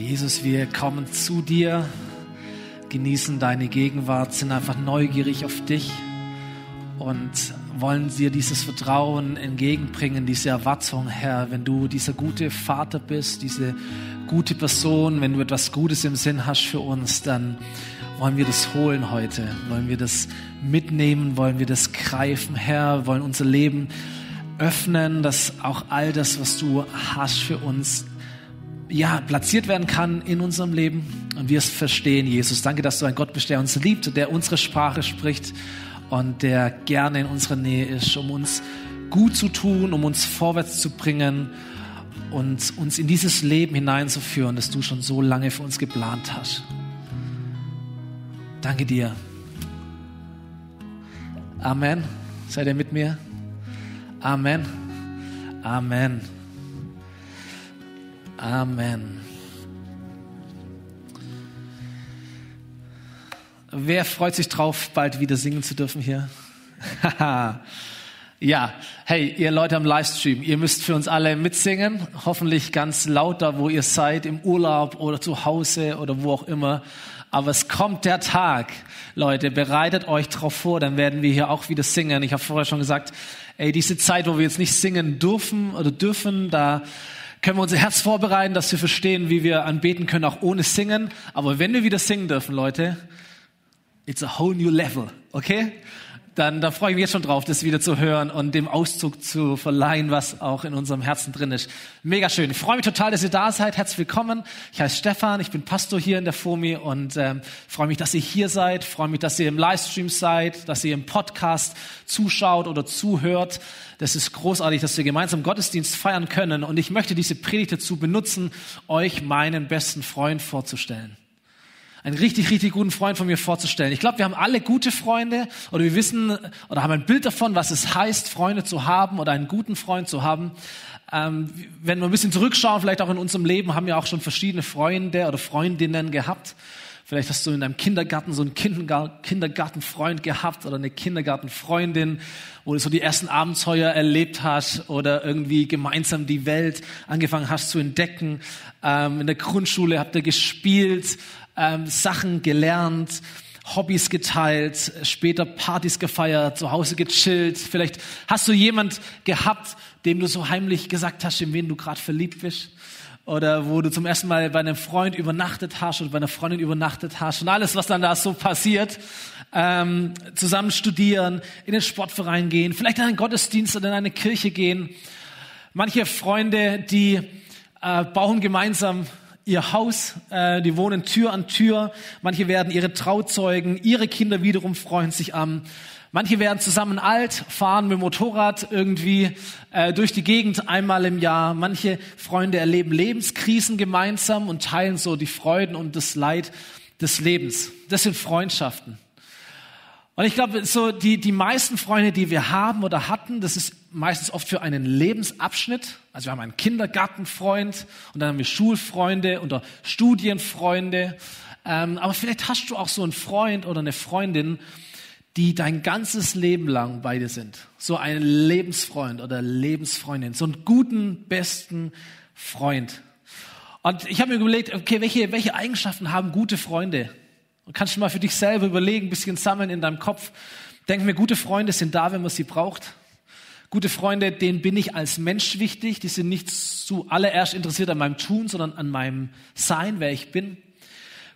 Jesus, wir kommen zu dir, genießen deine Gegenwart, sind einfach neugierig auf dich und wollen dir dieses Vertrauen entgegenbringen, diese Erwartung, Herr, wenn du dieser gute Vater bist, diese gute Person, wenn du etwas Gutes im Sinn hast für uns, dann wollen wir das holen heute, wollen wir das mitnehmen, wollen wir das greifen, Herr, wollen unser Leben öffnen, dass auch all das, was du hast für uns, ja, platziert werden kann in unserem Leben und wir es verstehen, Jesus. Danke, dass du ein Gott bist, der uns liebt der unsere Sprache spricht und der gerne in unserer Nähe ist, um uns gut zu tun, um uns vorwärts zu bringen und uns in dieses Leben hineinzuführen, das du schon so lange für uns geplant hast. Danke dir. Amen. Seid ihr mit mir? Amen. Amen. Amen. Wer freut sich drauf, bald wieder singen zu dürfen hier? ja, hey, ihr Leute am Livestream, ihr müsst für uns alle mitsingen. Hoffentlich ganz laut da, wo ihr seid, im Urlaub oder zu Hause oder wo auch immer. Aber es kommt der Tag, Leute, bereitet euch drauf vor, dann werden wir hier auch wieder singen. Ich habe vorher schon gesagt, ey, diese Zeit, wo wir jetzt nicht singen dürfen oder dürfen, da können wir unser Herz vorbereiten, dass wir verstehen, wie wir anbeten können, auch ohne Singen. Aber wenn wir wieder singen dürfen, Leute, It's a whole new level, okay? Dann da freue ich mich jetzt schon drauf, das wieder zu hören und dem Auszug zu verleihen, was auch in unserem Herzen drin ist. Mega schön. Ich freue mich total, dass ihr da seid. Herzlich willkommen. Ich heiße Stefan, ich bin Pastor hier in der FOMI und ähm, freue mich, dass ihr hier seid. Freue mich, dass ihr im Livestream seid, dass ihr im Podcast zuschaut oder zuhört. Das ist großartig, dass wir gemeinsam Gottesdienst feiern können. Und ich möchte diese Predigt dazu benutzen, euch meinen besten Freund vorzustellen einen richtig, richtig guten Freund von mir vorzustellen. Ich glaube, wir haben alle gute Freunde oder wir wissen oder haben ein Bild davon, was es heißt, Freunde zu haben oder einen guten Freund zu haben. Ähm, wenn wir ein bisschen zurückschauen, vielleicht auch in unserem Leben, haben wir auch schon verschiedene Freunde oder Freundinnen gehabt. Vielleicht hast du in deinem Kindergarten so einen Kindergartenfreund gehabt oder eine Kindergartenfreundin, wo du so die ersten Abenteuer erlebt hast oder irgendwie gemeinsam die Welt angefangen hast zu entdecken. Ähm, in der Grundschule habt ihr gespielt ähm, Sachen gelernt, Hobbys geteilt, später Partys gefeiert, zu Hause gechillt. Vielleicht hast du jemand gehabt, dem du so heimlich gesagt hast, in wen du gerade verliebt bist. Oder wo du zum ersten Mal bei einem Freund übernachtet hast oder bei einer Freundin übernachtet hast und alles, was dann da so passiert. Ähm, zusammen studieren, in den Sportverein gehen, vielleicht in einen Gottesdienst oder in eine Kirche gehen. Manche Freunde, die äh, bauen gemeinsam ihr Haus, äh, die wohnen Tür an Tür. Manche werden ihre Trauzeugen, ihre Kinder wiederum freuen sich an. Manche werden zusammen alt, fahren mit dem Motorrad irgendwie äh, durch die Gegend einmal im Jahr. Manche Freunde erleben Lebenskrisen gemeinsam und teilen so die Freuden und das Leid des Lebens. Das sind Freundschaften. Und ich glaube, so die, die meisten Freunde, die wir haben oder hatten, das ist meistens oft für einen Lebensabschnitt. Also wir haben einen Kindergartenfreund und dann haben wir Schulfreunde oder Studienfreunde. Ähm, aber vielleicht hast du auch so einen Freund oder eine Freundin, die dein ganzes Leben lang bei dir sind. So einen Lebensfreund oder Lebensfreundin, so einen guten, besten Freund. Und ich habe mir überlegt, okay, welche, welche Eigenschaften haben gute Freunde? Und kannst du mal für dich selber überlegen, ein bisschen sammeln in deinem Kopf. Denk mir, gute Freunde sind da, wenn man sie braucht. Gute Freunde, denen bin ich als Mensch wichtig. Die sind nicht zuallererst interessiert an meinem Tun, sondern an meinem Sein, wer ich bin.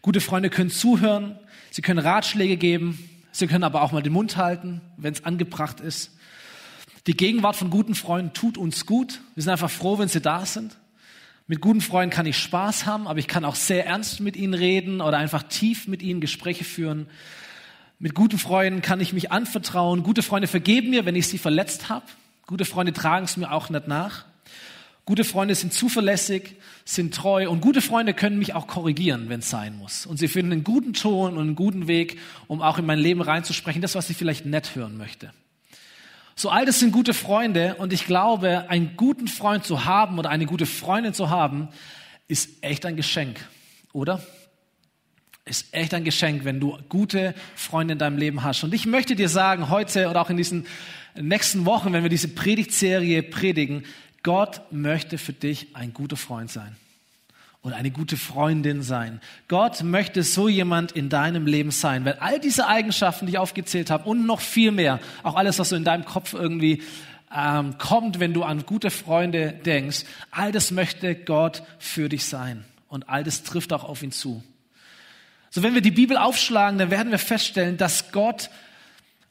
Gute Freunde können zuhören. Sie können Ratschläge geben. Sie können aber auch mal den Mund halten, wenn es angebracht ist. Die Gegenwart von guten Freunden tut uns gut. Wir sind einfach froh, wenn sie da sind. Mit guten Freunden kann ich Spaß haben, aber ich kann auch sehr ernst mit ihnen reden oder einfach tief mit ihnen Gespräche führen. Mit guten Freunden kann ich mich anvertrauen. Gute Freunde vergeben mir, wenn ich sie verletzt habe. Gute Freunde tragen es mir auch nicht nach. Gute Freunde sind zuverlässig, sind treu und gute Freunde können mich auch korrigieren, wenn es sein muss. Und sie finden einen guten Ton und einen guten Weg, um auch in mein Leben reinzusprechen, das, was ich vielleicht nett hören möchte. So all das sind gute Freunde und ich glaube, einen guten Freund zu haben oder eine gute Freundin zu haben, ist echt ein Geschenk, oder? Ist echt ein Geschenk, wenn du gute Freunde in deinem Leben hast. Und ich möchte dir sagen, heute oder auch in diesen nächsten Wochen, wenn wir diese Predigtserie predigen, Gott möchte für dich ein guter Freund sein. Oder eine gute Freundin sein. Gott möchte so jemand in deinem Leben sein, weil all diese Eigenschaften, die ich aufgezählt habe und noch viel mehr, auch alles, was so in deinem Kopf irgendwie ähm, kommt, wenn du an gute Freunde denkst, all das möchte Gott für dich sein und all das trifft auch auf ihn zu. So, wenn wir die Bibel aufschlagen, dann werden wir feststellen, dass Gott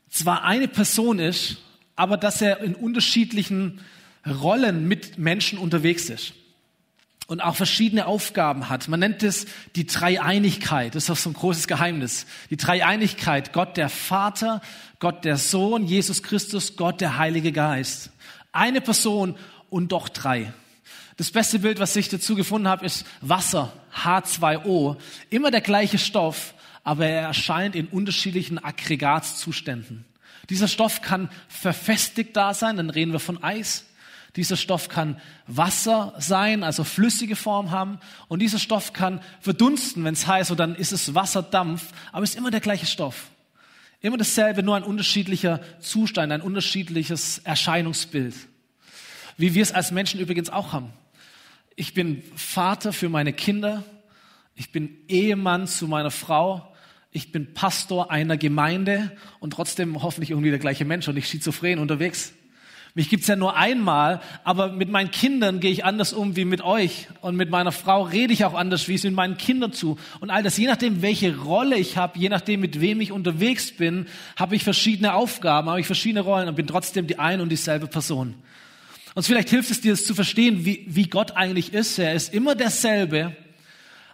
zwar eine Person ist, aber dass er in unterschiedlichen Rollen mit Menschen unterwegs ist und auch verschiedene Aufgaben hat. Man nennt es die Dreieinigkeit. Das ist auch so ein großes Geheimnis. Die Dreieinigkeit. Gott der Vater, Gott der Sohn, Jesus Christus, Gott der Heilige Geist. Eine Person und doch drei. Das beste Bild, was ich dazu gefunden habe, ist Wasser, H2O. Immer der gleiche Stoff, aber er erscheint in unterschiedlichen Aggregatzuständen. Dieser Stoff kann verfestigt da sein, dann reden wir von Eis. Dieser Stoff kann Wasser sein, also flüssige Form haben. Und dieser Stoff kann verdunsten, wenn es heiß ist, dann ist es Wasserdampf, aber es ist immer der gleiche Stoff. Immer dasselbe, nur ein unterschiedlicher Zustand, ein unterschiedliches Erscheinungsbild. Wie wir es als Menschen übrigens auch haben. Ich bin Vater für meine Kinder. Ich bin Ehemann zu meiner Frau. Ich bin Pastor einer Gemeinde und trotzdem hoffentlich irgendwie der gleiche Mensch und nicht schizophren unterwegs. Mich gibt's ja nur einmal, aber mit meinen Kindern gehe ich anders um wie mit euch. Und mit meiner Frau rede ich auch anders, wie es mit meinen Kindern zu. Und all das, je nachdem, welche Rolle ich habe, je nachdem, mit wem ich unterwegs bin, habe ich verschiedene Aufgaben, habe ich verschiedene Rollen und bin trotzdem die eine und dieselbe Person. Und vielleicht hilft es dir, es zu verstehen, wie, wie Gott eigentlich ist. Er ist immer derselbe,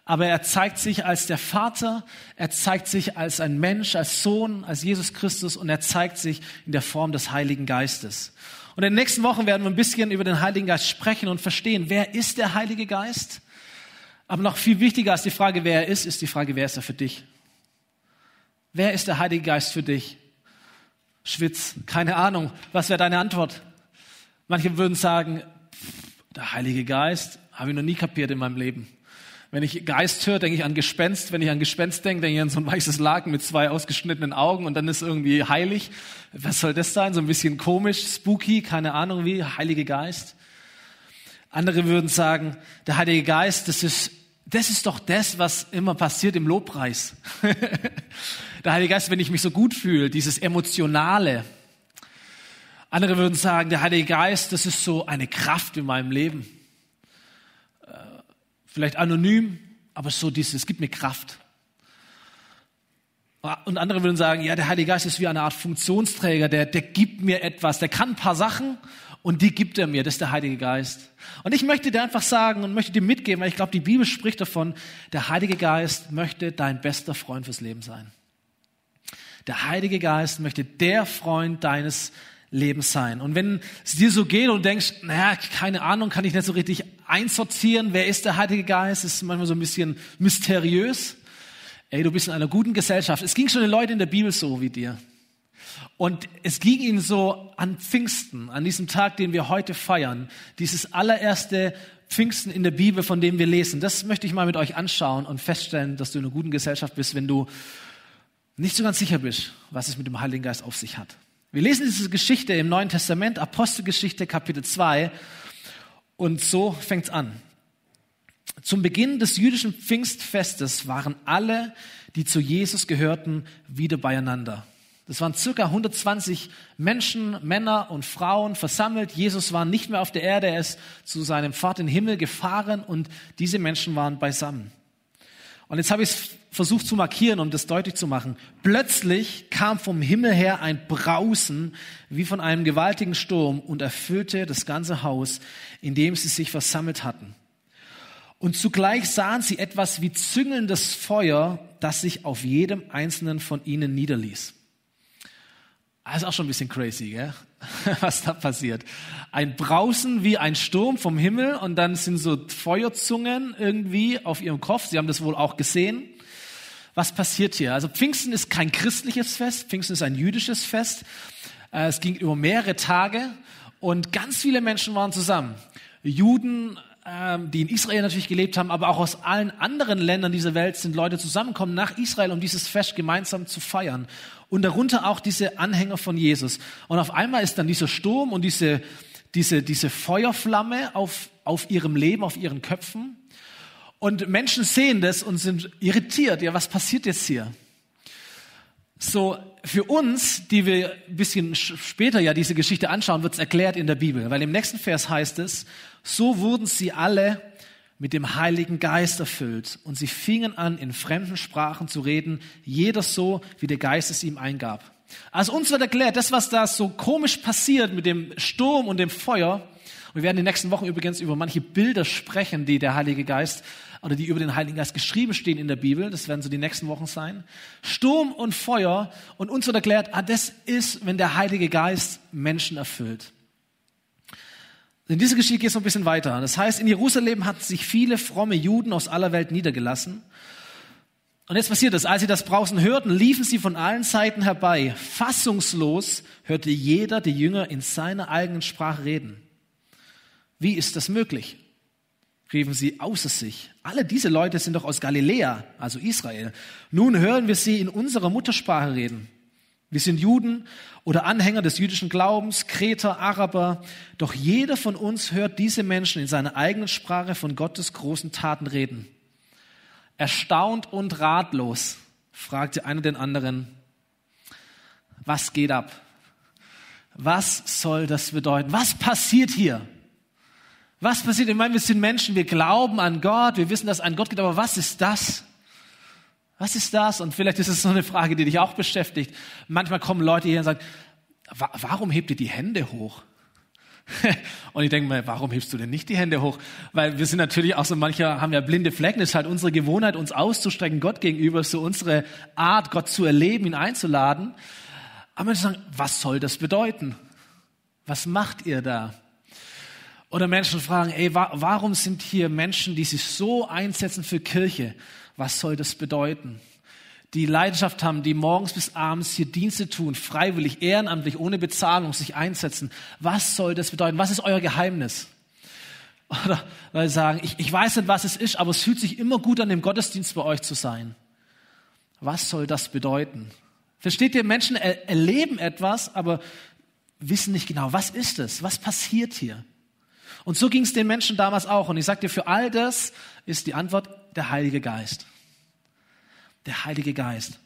aber er zeigt sich als der Vater, er zeigt sich als ein Mensch, als Sohn, als Jesus Christus und er zeigt sich in der Form des Heiligen Geistes. Und in den nächsten Wochen werden wir ein bisschen über den Heiligen Geist sprechen und verstehen, wer ist der Heilige Geist? Aber noch viel wichtiger als die Frage, wer er ist, ist die Frage, wer ist er für dich? Wer ist der Heilige Geist für dich? Schwitz, keine Ahnung. Was wäre deine Antwort? Manche würden sagen, der Heilige Geist habe ich noch nie kapiert in meinem Leben. Wenn ich Geist höre, denke ich an Gespenst. Wenn ich an Gespenst denke, denke ich an so ein weißes Laken mit zwei ausgeschnittenen Augen und dann ist irgendwie heilig. Was soll das sein? So ein bisschen komisch, spooky, keine Ahnung wie, Heilige Geist. Andere würden sagen, der Heilige Geist, das ist, das ist doch das, was immer passiert im Lobpreis. der Heilige Geist, wenn ich mich so gut fühle, dieses Emotionale. Andere würden sagen, der Heilige Geist, das ist so eine Kraft in meinem Leben vielleicht anonym, aber so dieses, es gibt mir Kraft. Und andere würden sagen, ja, der Heilige Geist ist wie eine Art Funktionsträger, der, der gibt mir etwas, der kann ein paar Sachen und die gibt er mir, das ist der Heilige Geist. Und ich möchte dir einfach sagen und möchte dir mitgeben, weil ich glaube, die Bibel spricht davon, der Heilige Geist möchte dein bester Freund fürs Leben sein. Der Heilige Geist möchte der Freund deines Leben sein. Und wenn es dir so geht und denkst, naja, keine Ahnung, kann ich nicht so richtig einsortieren, wer ist der Heilige Geist, ist manchmal so ein bisschen mysteriös. Ey, du bist in einer guten Gesellschaft. Es ging schon den Leuten in der Bibel so wie dir. Und es ging ihnen so an Pfingsten, an diesem Tag, den wir heute feiern, dieses allererste Pfingsten in der Bibel, von dem wir lesen. Das möchte ich mal mit euch anschauen und feststellen, dass du in einer guten Gesellschaft bist, wenn du nicht so ganz sicher bist, was es mit dem Heiligen Geist auf sich hat. Wir lesen diese Geschichte im Neuen Testament, Apostelgeschichte Kapitel 2 und so fängt's an. Zum Beginn des jüdischen Pfingstfestes waren alle, die zu Jesus gehörten, wieder beieinander. Das waren circa 120 Menschen, Männer und Frauen versammelt. Jesus war nicht mehr auf der Erde, er ist zu seinem Vater im Himmel gefahren und diese Menschen waren beisammen. Und jetzt habe ich es versucht zu markieren, um das deutlich zu machen. Plötzlich kam vom Himmel her ein Brausen wie von einem gewaltigen Sturm und erfüllte das ganze Haus, in dem sie sich versammelt hatten. Und zugleich sahen sie etwas wie züngelndes Feuer, das sich auf jedem einzelnen von ihnen niederließ. Das ist auch schon ein bisschen crazy, gell? was da passiert. Ein Brausen wie ein Sturm vom Himmel und dann sind so Feuerzungen irgendwie auf ihrem Kopf. Sie haben das wohl auch gesehen. Was passiert hier? Also Pfingsten ist kein christliches Fest, Pfingsten ist ein jüdisches Fest. Äh, es ging über mehrere Tage und ganz viele Menschen waren zusammen. Juden, ähm, die in Israel natürlich gelebt haben, aber auch aus allen anderen Ländern dieser Welt sind Leute zusammengekommen nach Israel, um dieses Fest gemeinsam zu feiern. Und darunter auch diese Anhänger von Jesus. Und auf einmal ist dann dieser Sturm und diese, diese, diese Feuerflamme auf, auf ihrem Leben, auf ihren Köpfen. Und Menschen sehen das und sind irritiert. Ja, was passiert jetzt hier? So, für uns, die wir ein bisschen später ja diese Geschichte anschauen, wird es erklärt in der Bibel. Weil im nächsten Vers heißt es, so wurden sie alle mit dem Heiligen Geist erfüllt und sie fingen an, in fremden Sprachen zu reden, jeder so, wie der Geist es ihm eingab. Also uns wird erklärt, das, was da so komisch passiert mit dem Sturm und dem Feuer, wir werden in den nächsten Wochen übrigens über manche Bilder sprechen, die der Heilige Geist oder die über den Heiligen Geist geschrieben stehen in der Bibel. Das werden so die nächsten Wochen sein. Sturm und Feuer. Und uns wird erklärt, ah, das ist, wenn der Heilige Geist Menschen erfüllt. In dieser Geschichte geht es noch ein bisschen weiter. Das heißt, in Jerusalem hatten sich viele fromme Juden aus aller Welt niedergelassen. Und jetzt passiert es, als sie das Brausen hörten, liefen sie von allen Seiten herbei. Fassungslos hörte jeder die Jünger in seiner eigenen Sprache reden. Wie ist das möglich? Riefen sie außer sich. Alle diese Leute sind doch aus Galiläa, also Israel. Nun hören wir sie in unserer Muttersprache reden. Wir sind Juden oder Anhänger des jüdischen Glaubens, Kreter, Araber. Doch jeder von uns hört diese Menschen in seiner eigenen Sprache von Gottes großen Taten reden. Erstaunt und ratlos fragte einer den anderen, was geht ab? Was soll das bedeuten? Was passiert hier? Was passiert? Ich meine, wir sind Menschen, wir glauben an Gott, wir wissen, dass es einen Gott gibt, aber was ist das? Was ist das? Und vielleicht ist es so eine Frage, die dich auch beschäftigt. Manchmal kommen Leute hier und sagen, warum hebt ihr die Hände hoch? und ich denke mir, warum hebst du denn nicht die Hände hoch? Weil wir sind natürlich auch so, manche haben ja blinde Flecken. Es ist halt unsere Gewohnheit, uns auszustrecken Gott gegenüber, so unsere Art, Gott zu erleben, ihn einzuladen. Aber Menschen sagen, was soll das bedeuten? Was macht ihr da? Oder Menschen fragen, ey, wa warum sind hier Menschen, die sich so einsetzen für Kirche? Was soll das bedeuten? Die Leidenschaft haben, die morgens bis abends hier Dienste tun, freiwillig, ehrenamtlich, ohne Bezahlung sich einsetzen. Was soll das bedeuten? Was ist euer Geheimnis? Oder Leute sagen, ich, ich weiß nicht, was es ist, aber es fühlt sich immer gut an, im Gottesdienst bei euch zu sein. Was soll das bedeuten? Versteht ihr, Menschen er erleben etwas, aber wissen nicht genau, was ist es? Was passiert hier? Und so ging es den Menschen damals auch. Und ich sage dir, für all das ist die Antwort der Heilige Geist. Der Heilige Geist.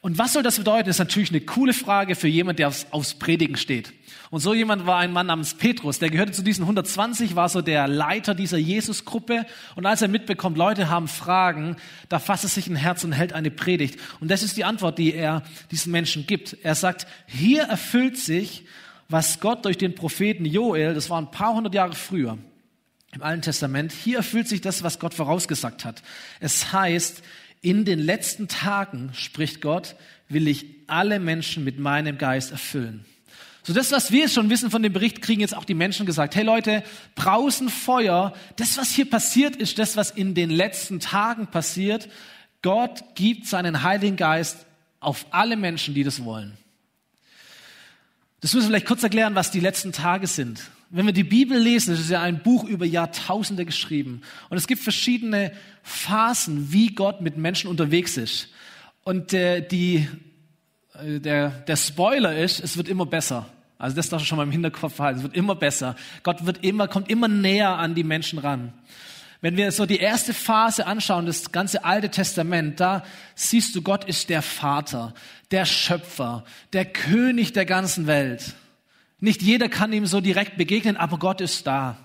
Und was soll das bedeuten, ist natürlich eine coole Frage für jemand, der aufs, aufs Predigen steht. Und so jemand war ein Mann namens Petrus, der gehörte zu diesen 120, war so der Leiter dieser Jesusgruppe. Und als er mitbekommt, Leute haben Fragen, da fasst er sich ein Herz und hält eine Predigt. Und das ist die Antwort, die er diesen Menschen gibt. Er sagt, hier erfüllt sich, was Gott durch den Propheten Joel, das war ein paar hundert Jahre früher, im Alten Testament, hier erfüllt sich das, was Gott vorausgesagt hat. Es heißt, in den letzten Tagen, spricht Gott, will ich alle Menschen mit meinem Geist erfüllen. So das, was wir schon wissen von dem Bericht, kriegen jetzt auch die Menschen gesagt. Hey Leute, Brausen, Feuer, das, was hier passiert, ist das, was in den letzten Tagen passiert. Gott gibt seinen Heiligen Geist auf alle Menschen, die das wollen. Das müssen wir vielleicht kurz erklären, was die letzten Tage sind. Wenn wir die Bibel lesen, das ist ja ein Buch über Jahrtausende geschrieben. Und es gibt verschiedene Phasen, wie Gott mit Menschen unterwegs ist. Und äh, die, äh, der, der Spoiler ist, es wird immer besser. Also das darf ich schon mal im Hinterkopf halten. Es wird immer besser. Gott wird immer, kommt immer näher an die Menschen ran. Wenn wir so die erste Phase anschauen, das ganze Alte Testament, da siehst du, Gott ist der Vater, der Schöpfer, der König der ganzen Welt. Nicht jeder kann ihm so direkt begegnen, aber Gott ist da.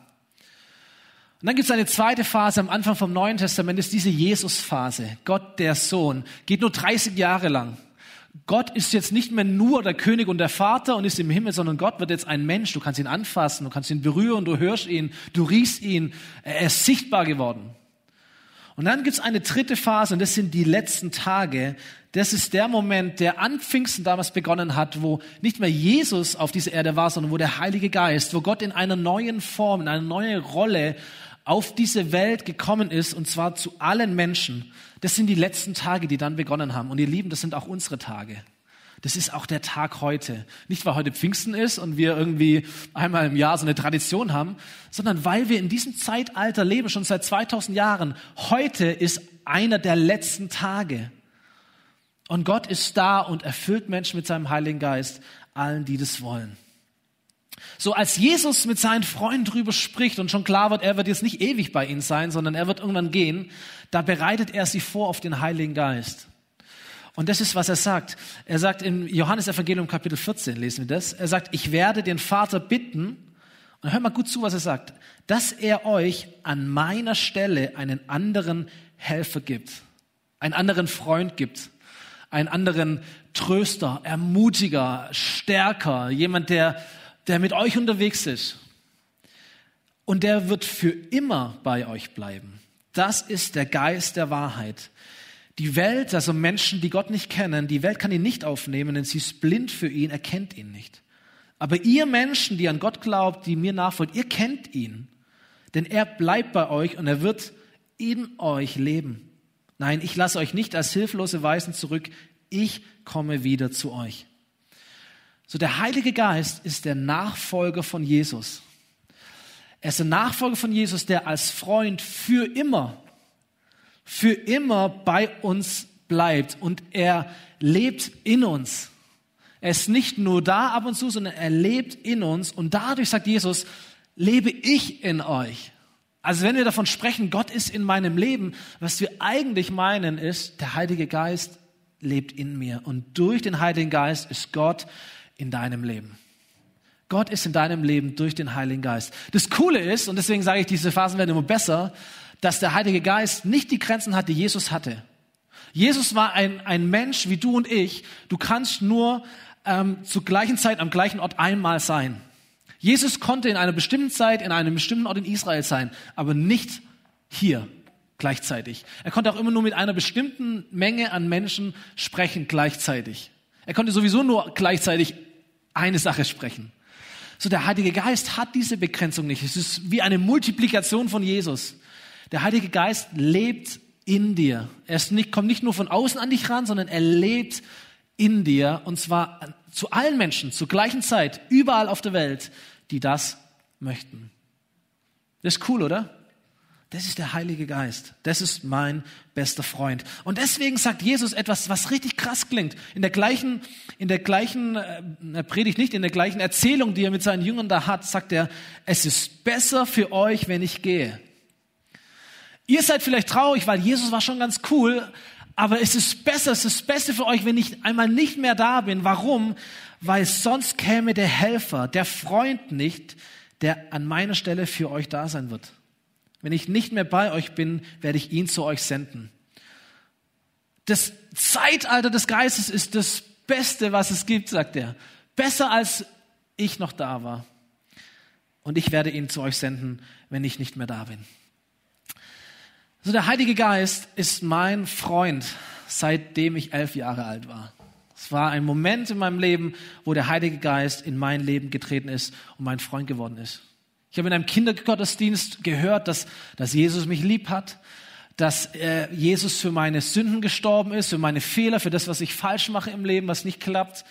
Und dann gibt es eine zweite Phase am Anfang vom Neuen Testament, ist diese Jesus-Phase. Gott, der Sohn, geht nur 30 Jahre lang. Gott ist jetzt nicht mehr nur der König und der Vater und ist im Himmel, sondern Gott wird jetzt ein Mensch. Du kannst ihn anfassen, du kannst ihn berühren, du hörst ihn, du riechst ihn. Er ist sichtbar geworden. Und dann gibt's eine dritte Phase und das sind die letzten Tage. Das ist der Moment, der an Pfingsten damals begonnen hat, wo nicht mehr Jesus auf dieser Erde war, sondern wo der Heilige Geist, wo Gott in einer neuen Form, in einer neuen Rolle auf diese Welt gekommen ist, und zwar zu allen Menschen. Das sind die letzten Tage, die dann begonnen haben. Und ihr Lieben, das sind auch unsere Tage. Das ist auch der Tag heute. Nicht, weil heute Pfingsten ist und wir irgendwie einmal im Jahr so eine Tradition haben, sondern weil wir in diesem Zeitalter leben, schon seit 2000 Jahren. Heute ist einer der letzten Tage. Und Gott ist da und erfüllt Menschen mit seinem Heiligen Geist, allen, die das wollen. So als Jesus mit seinen Freunden drüber spricht und schon klar wird, er wird jetzt nicht ewig bei ihnen sein, sondern er wird irgendwann gehen, da bereitet er sie vor auf den Heiligen Geist. Und das ist, was er sagt. Er sagt im Johannes Evangelium Kapitel 14, lesen wir das. Er sagt, ich werde den Vater bitten, und hör mal gut zu, was er sagt, dass er euch an meiner Stelle einen anderen Helfer gibt, einen anderen Freund gibt, einen anderen Tröster, Ermutiger, Stärker, jemand, der, der mit euch unterwegs ist. Und der wird für immer bei euch bleiben. Das ist der Geist der Wahrheit. Die Welt, also Menschen, die Gott nicht kennen, die Welt kann ihn nicht aufnehmen, denn sie ist blind für ihn, erkennt ihn nicht. Aber ihr Menschen, die an Gott glaubt, die mir nachfolgt, ihr kennt ihn. Denn er bleibt bei euch und er wird in euch leben. Nein, ich lasse euch nicht als hilflose Weisen zurück. Ich komme wieder zu euch. So der Heilige Geist ist der Nachfolger von Jesus. Er ist der Nachfolger von Jesus, der als Freund für immer, für immer bei uns bleibt und er lebt in uns. Er ist nicht nur da ab und zu, sondern er lebt in uns und dadurch sagt Jesus, lebe ich in euch. Also wenn wir davon sprechen, Gott ist in meinem Leben, was wir eigentlich meinen ist, der Heilige Geist lebt in mir und durch den Heiligen Geist ist Gott in deinem Leben. Gott ist in deinem Leben durch den Heiligen Geist. Das Coole ist, und deswegen sage ich, diese Phasen werden immer besser, dass der Heilige Geist nicht die Grenzen hat, die Jesus hatte. Jesus war ein, ein Mensch wie du und ich. Du kannst nur ähm, zur gleichen Zeit am gleichen Ort einmal sein. Jesus konnte in einer bestimmten Zeit in einem bestimmten Ort in Israel sein, aber nicht hier gleichzeitig. Er konnte auch immer nur mit einer bestimmten Menge an Menschen sprechen gleichzeitig. Er konnte sowieso nur gleichzeitig eine Sache sprechen. So der Heilige Geist hat diese Begrenzung nicht. Es ist wie eine Multiplikation von Jesus. Der Heilige Geist lebt in dir. Er nicht, kommt nicht nur von außen an dich ran, sondern er lebt in dir und zwar zu allen Menschen zur gleichen Zeit, überall auf der Welt die das möchten. Das ist cool, oder? Das ist der Heilige Geist. Das ist mein bester Freund. Und deswegen sagt Jesus etwas, was richtig krass klingt. In der gleichen, in der gleichen äh, Predigt nicht, in der gleichen Erzählung, die er mit seinen Jüngern da hat, sagt er, es ist besser für euch, wenn ich gehe. Ihr seid vielleicht traurig, weil Jesus war schon ganz cool, aber es ist besser, es ist besser für euch, wenn ich einmal nicht mehr da bin. Warum? weil sonst käme der Helfer, der Freund nicht, der an meiner Stelle für euch da sein wird. Wenn ich nicht mehr bei euch bin, werde ich ihn zu euch senden. Das Zeitalter des Geistes ist das Beste, was es gibt, sagt er. Besser als ich noch da war. Und ich werde ihn zu euch senden, wenn ich nicht mehr da bin. Also der Heilige Geist ist mein Freund, seitdem ich elf Jahre alt war. Es war ein Moment in meinem Leben, wo der Heilige Geist in mein Leben getreten ist und mein Freund geworden ist. Ich habe in einem Kindergottesdienst gehört, dass, dass Jesus mich lieb hat, dass äh, Jesus für meine Sünden gestorben ist, für meine Fehler, für das, was ich falsch mache im Leben, was nicht klappt.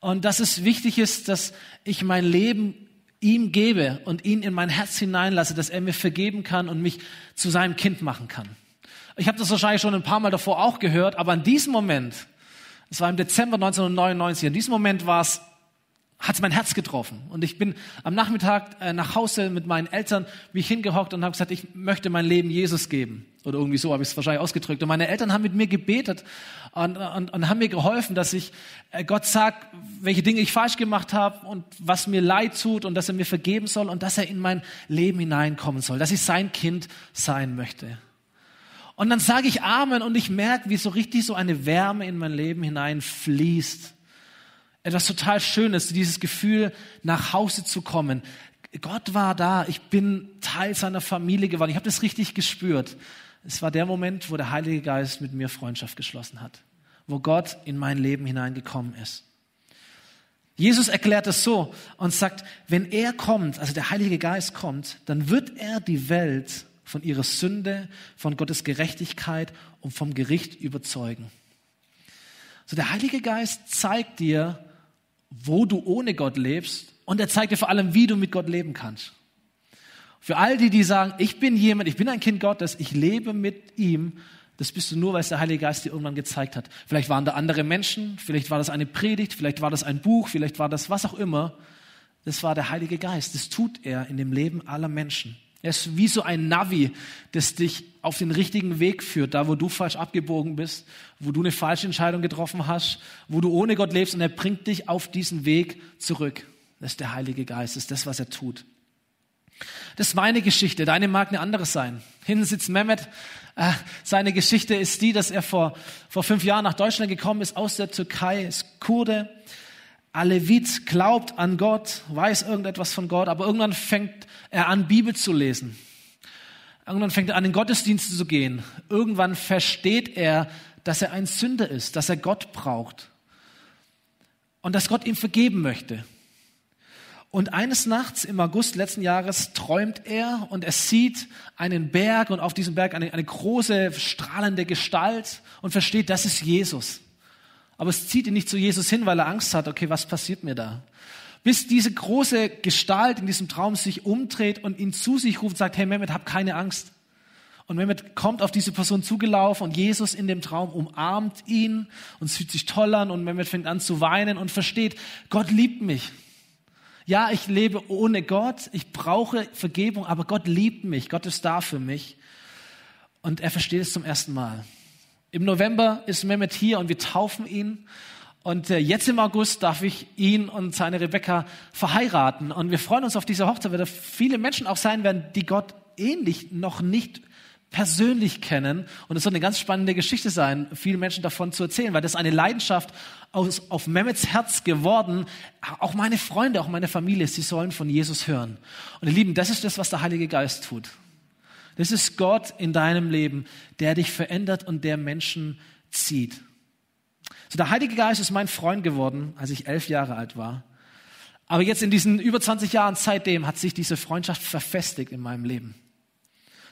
Und dass es wichtig ist, dass ich mein Leben ihm gebe und ihn in mein Herz hineinlasse, dass er mir vergeben kann und mich zu seinem Kind machen kann. Ich habe das wahrscheinlich schon ein paar Mal davor auch gehört, aber in diesem Moment es war im Dezember 1999. In diesem Moment war es, hat mein Herz getroffen. Und ich bin am Nachmittag äh, nach Hause mit meinen Eltern, wie ich hingehockt und habe gesagt, ich möchte mein Leben Jesus geben. Oder irgendwie so habe ich es wahrscheinlich ausgedrückt. Und meine Eltern haben mit mir gebetet und, und, und haben mir geholfen, dass ich äh, Gott sagt, welche Dinge ich falsch gemacht habe und was mir leid tut und dass er mir vergeben soll und dass er in mein Leben hineinkommen soll, dass ich sein Kind sein möchte. Und dann sage ich Amen und ich merke, wie so richtig so eine Wärme in mein Leben hineinfließt. Etwas total Schönes, dieses Gefühl, nach Hause zu kommen. Gott war da, ich bin Teil seiner Familie geworden. Ich habe das richtig gespürt. Es war der Moment, wo der Heilige Geist mit mir Freundschaft geschlossen hat, wo Gott in mein Leben hineingekommen ist. Jesus erklärt es so und sagt, wenn er kommt, also der Heilige Geist kommt, dann wird er die Welt von ihrer Sünde, von Gottes Gerechtigkeit und vom Gericht überzeugen. So der Heilige Geist zeigt dir, wo du ohne Gott lebst und er zeigt dir vor allem, wie du mit Gott leben kannst. Für all die, die sagen, ich bin jemand, ich bin ein Kind Gottes, ich lebe mit ihm, das bist du nur, weil es der Heilige Geist dir irgendwann gezeigt hat. Vielleicht waren da andere Menschen, vielleicht war das eine Predigt, vielleicht war das ein Buch, vielleicht war das was auch immer. Das war der Heilige Geist. Das tut er in dem Leben aller Menschen. Er ist wie so ein Navi, das dich auf den richtigen Weg führt, da wo du falsch abgebogen bist, wo du eine falsche Entscheidung getroffen hast, wo du ohne Gott lebst und er bringt dich auf diesen Weg zurück. Das ist der Heilige Geist, das ist das, was er tut. Das ist meine Geschichte, deine mag eine andere sein. Hinten sitzt Mehmet. Äh, seine Geschichte ist die, dass er vor, vor fünf Jahren nach Deutschland gekommen ist, aus der Türkei, ist Kurde, Alevit, glaubt an Gott, weiß irgendetwas von Gott, aber irgendwann fängt er an, Bibel zu lesen. Irgendwann fängt er an, in Gottesdienste zu gehen. Irgendwann versteht er, dass er ein Sünder ist, dass er Gott braucht und dass Gott ihm vergeben möchte. Und eines Nachts im August letzten Jahres träumt er und er sieht einen Berg und auf diesem Berg eine, eine große strahlende Gestalt und versteht, das ist Jesus. Aber es zieht ihn nicht zu Jesus hin, weil er Angst hat, okay, was passiert mir da? Bis diese große Gestalt in diesem Traum sich umdreht und ihn zu sich ruft und sagt, hey Mehmet, hab keine Angst. Und Mehmet kommt auf diese Person zugelaufen und Jesus in dem Traum umarmt ihn und fühlt sich toll an und Mehmet fängt an zu weinen und versteht, Gott liebt mich. Ja, ich lebe ohne Gott, ich brauche Vergebung, aber Gott liebt mich, Gott ist da für mich. Und er versteht es zum ersten Mal. Im November ist Mehmet hier und wir taufen ihn. Und äh, jetzt im August darf ich ihn und seine Rebecca verheiraten. Und wir freuen uns auf diese Hochzeit, weil da viele Menschen auch sein werden, die Gott ähnlich noch nicht persönlich kennen. Und es soll eine ganz spannende Geschichte sein, vielen Menschen davon zu erzählen, weil das eine Leidenschaft aus, auf Mehmets Herz geworden. Auch meine Freunde, auch meine Familie, sie sollen von Jesus hören. Und ihr Lieben, das ist das, was der Heilige Geist tut. Das ist Gott in deinem Leben, der dich verändert und der Menschen zieht. So, der Heilige Geist ist mein Freund geworden, als ich elf Jahre alt war. Aber jetzt in diesen über 20 Jahren seitdem hat sich diese Freundschaft verfestigt in meinem Leben.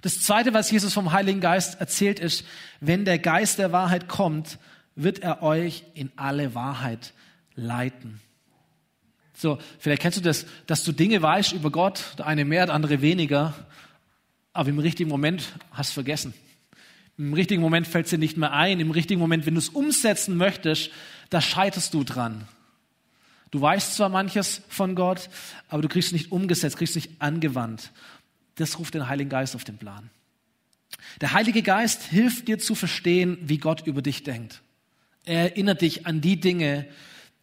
Das Zweite, was Jesus vom Heiligen Geist erzählt, ist, wenn der Geist der Wahrheit kommt, wird er euch in alle Wahrheit leiten. So, vielleicht kennst du das, dass du Dinge weißt über Gott, der eine mehr, der andere weniger, aber im richtigen Moment hast du vergessen. Im richtigen Moment fällt es dir nicht mehr ein. Im richtigen Moment, wenn du es umsetzen möchtest, da scheiterst du dran. Du weißt zwar manches von Gott, aber du kriegst es nicht umgesetzt, kriegst es nicht angewandt. Das ruft den Heiligen Geist auf den Plan. Der Heilige Geist hilft dir zu verstehen, wie Gott über dich denkt. Er erinnert dich an die Dinge,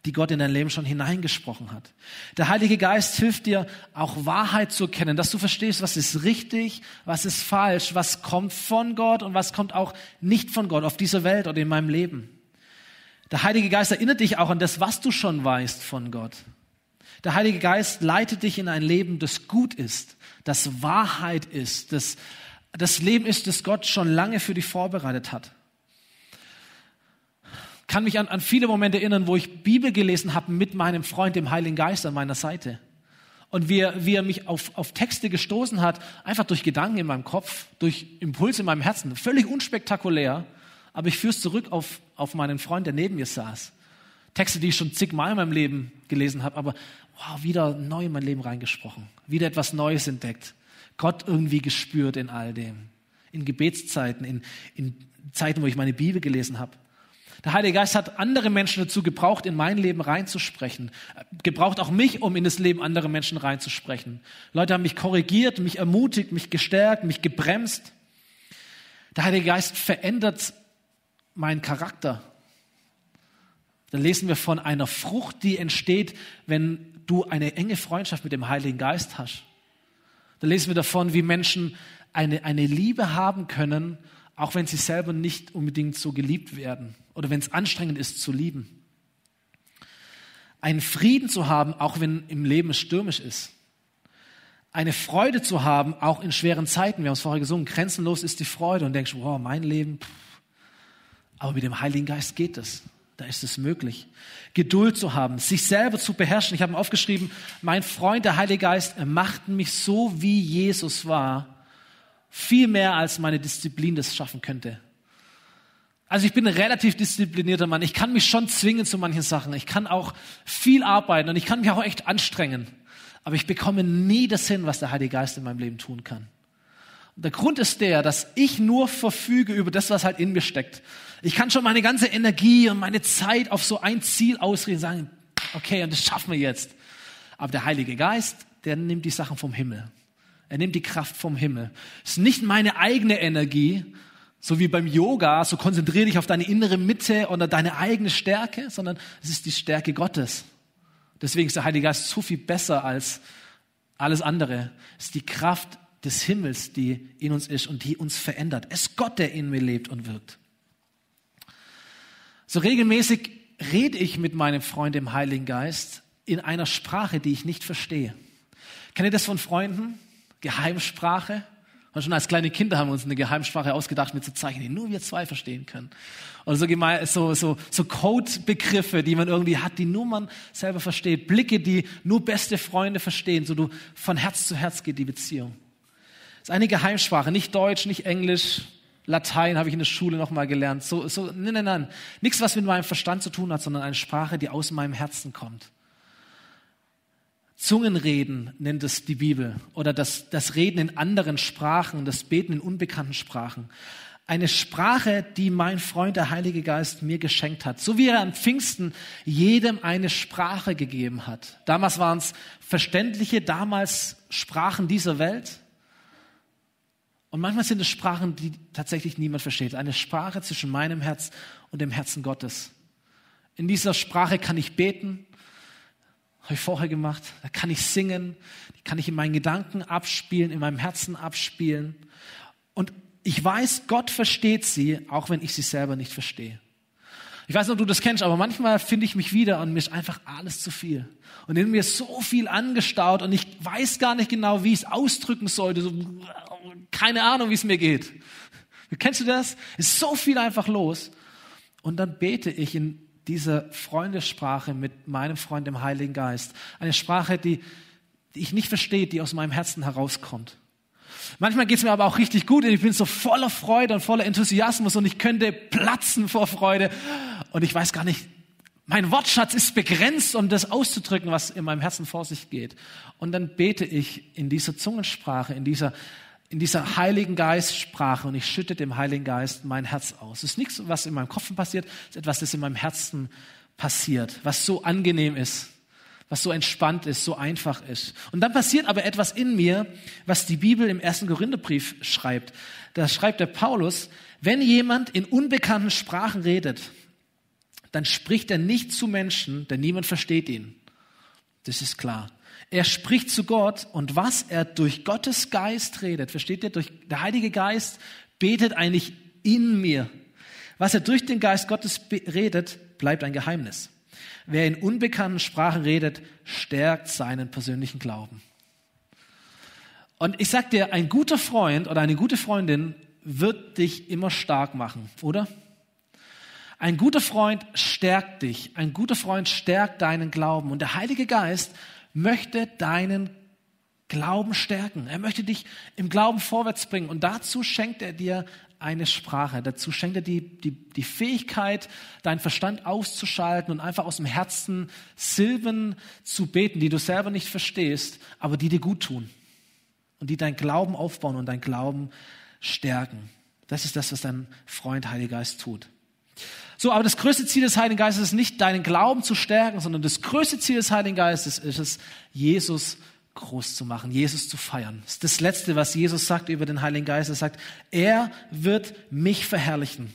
die Gott in dein Leben schon hineingesprochen hat. Der Heilige Geist hilft dir auch Wahrheit zu erkennen, dass du verstehst, was ist richtig, was ist falsch, was kommt von Gott und was kommt auch nicht von Gott auf dieser Welt oder in meinem Leben. Der Heilige Geist erinnert dich auch an das, was du schon weißt von Gott. Der Heilige Geist leitet dich in ein Leben, das gut ist, das Wahrheit ist, das, das Leben ist, das Gott schon lange für dich vorbereitet hat. Kann mich an, an viele Momente erinnern, wo ich Bibel gelesen habe mit meinem Freund, dem Heiligen Geist an meiner Seite. Und wie er, wie er mich auf, auf Texte gestoßen hat, einfach durch Gedanken in meinem Kopf, durch Impulse in meinem Herzen. Völlig unspektakulär, aber ich führe es zurück auf, auf meinen Freund, der neben mir saß. Texte, die ich schon zigmal in meinem Leben gelesen habe, aber wow, wieder neu in mein Leben reingesprochen, wieder etwas Neues entdeckt, Gott irgendwie gespürt in all dem, in Gebetszeiten, in, in Zeiten, wo ich meine Bibel gelesen habe. Der Heilige Geist hat andere Menschen dazu gebraucht, in mein Leben reinzusprechen. Gebraucht auch mich, um in das Leben anderer Menschen reinzusprechen. Leute haben mich korrigiert, mich ermutigt, mich gestärkt, mich gebremst. Der Heilige Geist verändert meinen Charakter. Dann lesen wir von einer Frucht, die entsteht, wenn du eine enge Freundschaft mit dem Heiligen Geist hast. Da lesen wir davon, wie Menschen eine, eine Liebe haben können, auch wenn sie selber nicht unbedingt so geliebt werden oder wenn es anstrengend ist zu lieben. Einen Frieden zu haben, auch wenn im Leben es stürmisch ist. Eine Freude zu haben, auch in schweren Zeiten. Wir haben es vorher gesungen, grenzenlos ist die Freude und denkst, wow, mein Leben. Pff. Aber mit dem Heiligen Geist geht es. Da ist es möglich. Geduld zu haben, sich selber zu beherrschen. Ich habe aufgeschrieben, mein Freund, der Heilige Geist, er macht mich so, wie Jesus war, viel mehr als meine Disziplin das schaffen könnte. Also ich bin ein relativ disziplinierter Mann. Ich kann mich schon zwingen zu manchen Sachen. Ich kann auch viel arbeiten und ich kann mich auch echt anstrengen. Aber ich bekomme nie das hin, was der Heilige Geist in meinem Leben tun kann. Und der Grund ist der, dass ich nur verfüge über das, was halt in mir steckt. Ich kann schon meine ganze Energie und meine Zeit auf so ein Ziel ausrichten, sagen, okay, und das schaffen wir jetzt. Aber der Heilige Geist, der nimmt die Sachen vom Himmel. Er nimmt die Kraft vom Himmel. Es ist nicht meine eigene Energie, so wie beim Yoga, so konzentriere dich auf deine innere Mitte oder deine eigene Stärke, sondern es ist die Stärke Gottes. Deswegen ist der Heilige Geist so viel besser als alles andere. Es ist die Kraft des Himmels, die in uns ist und die uns verändert. Es ist Gott, der in mir lebt und wirkt. So regelmäßig rede ich mit meinem Freund im Heiligen Geist in einer Sprache, die ich nicht verstehe. Kennt ihr das von Freunden? Geheimsprache? Und schon als kleine Kinder haben wir uns eine Geheimsprache ausgedacht mit so Zeichen, die nur wir zwei verstehen können. Oder so, so, so, so Codebegriffe, die man irgendwie hat, die nur man selber versteht. Blicke, die nur beste Freunde verstehen. So du, von Herz zu Herz geht die Beziehung. Das ist eine Geheimsprache, nicht Deutsch, nicht Englisch, Latein habe ich in der Schule nochmal gelernt. So, so, nein, nein, nein. Nichts, was mit meinem Verstand zu tun hat, sondern eine Sprache, die aus meinem Herzen kommt. Zungenreden nennt es die Bibel oder das, das Reden in anderen Sprachen, das Beten in unbekannten Sprachen. Eine Sprache, die mein Freund, der Heilige Geist, mir geschenkt hat. So wie er an Pfingsten jedem eine Sprache gegeben hat. Damals waren es verständliche, damals Sprachen dieser Welt. Und manchmal sind es Sprachen, die tatsächlich niemand versteht. Eine Sprache zwischen meinem Herz und dem Herzen Gottes. In dieser Sprache kann ich beten, habe ich vorher gemacht. Da kann ich singen, die kann ich in meinen Gedanken abspielen, in meinem Herzen abspielen. Und ich weiß, Gott versteht sie, auch wenn ich sie selber nicht verstehe. Ich weiß nicht, ob du das kennst, aber manchmal finde ich mich wieder und mir ist einfach alles zu viel. Und in mir ist so viel angestaut und ich weiß gar nicht genau, wie ich es ausdrücken sollte. So, keine Ahnung, wie es mir geht. Kennst du das? Ist so viel einfach los. Und dann bete ich in dieser Freundessprache mit meinem Freund im Heiligen Geist. Eine Sprache, die, die ich nicht verstehe, die aus meinem Herzen herauskommt. Manchmal geht es mir aber auch richtig gut und ich bin so voller Freude und voller Enthusiasmus und ich könnte platzen vor Freude und ich weiß gar nicht, mein Wortschatz ist begrenzt, um das auszudrücken, was in meinem Herzen vor sich geht. Und dann bete ich in dieser Zungensprache, in dieser, in dieser Heiligen Geistsprache und ich schütte dem Heiligen Geist mein Herz aus. Es ist nichts, was in meinem Kopf passiert, es ist etwas, das in meinem Herzen passiert, was so angenehm ist, was so entspannt ist, so einfach ist. Und dann passiert aber etwas in mir, was die Bibel im ersten Korintherbrief schreibt. Da schreibt der Paulus, wenn jemand in unbekannten Sprachen redet, dann spricht er nicht zu Menschen, denn niemand versteht ihn. Das ist klar. Er spricht zu Gott und was er durch Gottes Geist redet, versteht ihr? Durch der Heilige Geist betet eigentlich in mir. Was er durch den Geist Gottes redet, bleibt ein Geheimnis. Wer in unbekannten Sprachen redet, stärkt seinen persönlichen Glauben. Und ich sag dir, ein guter Freund oder eine gute Freundin wird dich immer stark machen, oder? Ein guter Freund stärkt dich. Ein guter Freund stärkt deinen Glauben. Und der Heilige Geist möchte deinen Glauben stärken. Er möchte dich im Glauben vorwärts bringen. Und dazu schenkt er dir eine Sprache. Dazu schenkt er die, die, die Fähigkeit, deinen Verstand auszuschalten und einfach aus dem Herzen Silben zu beten, die du selber nicht verstehst, aber die dir gut tun. Und die dein Glauben aufbauen und dein Glauben stärken. Das ist das, was dein Freund Heiliger Geist tut. So, aber das größte Ziel des Heiligen Geistes ist nicht, deinen Glauben zu stärken, sondern das größte Ziel des Heiligen Geistes ist es, Jesus groß zu machen, Jesus zu feiern. Das ist das Letzte, was Jesus sagt über den Heiligen Geist. Er sagt, er wird mich verherrlichen,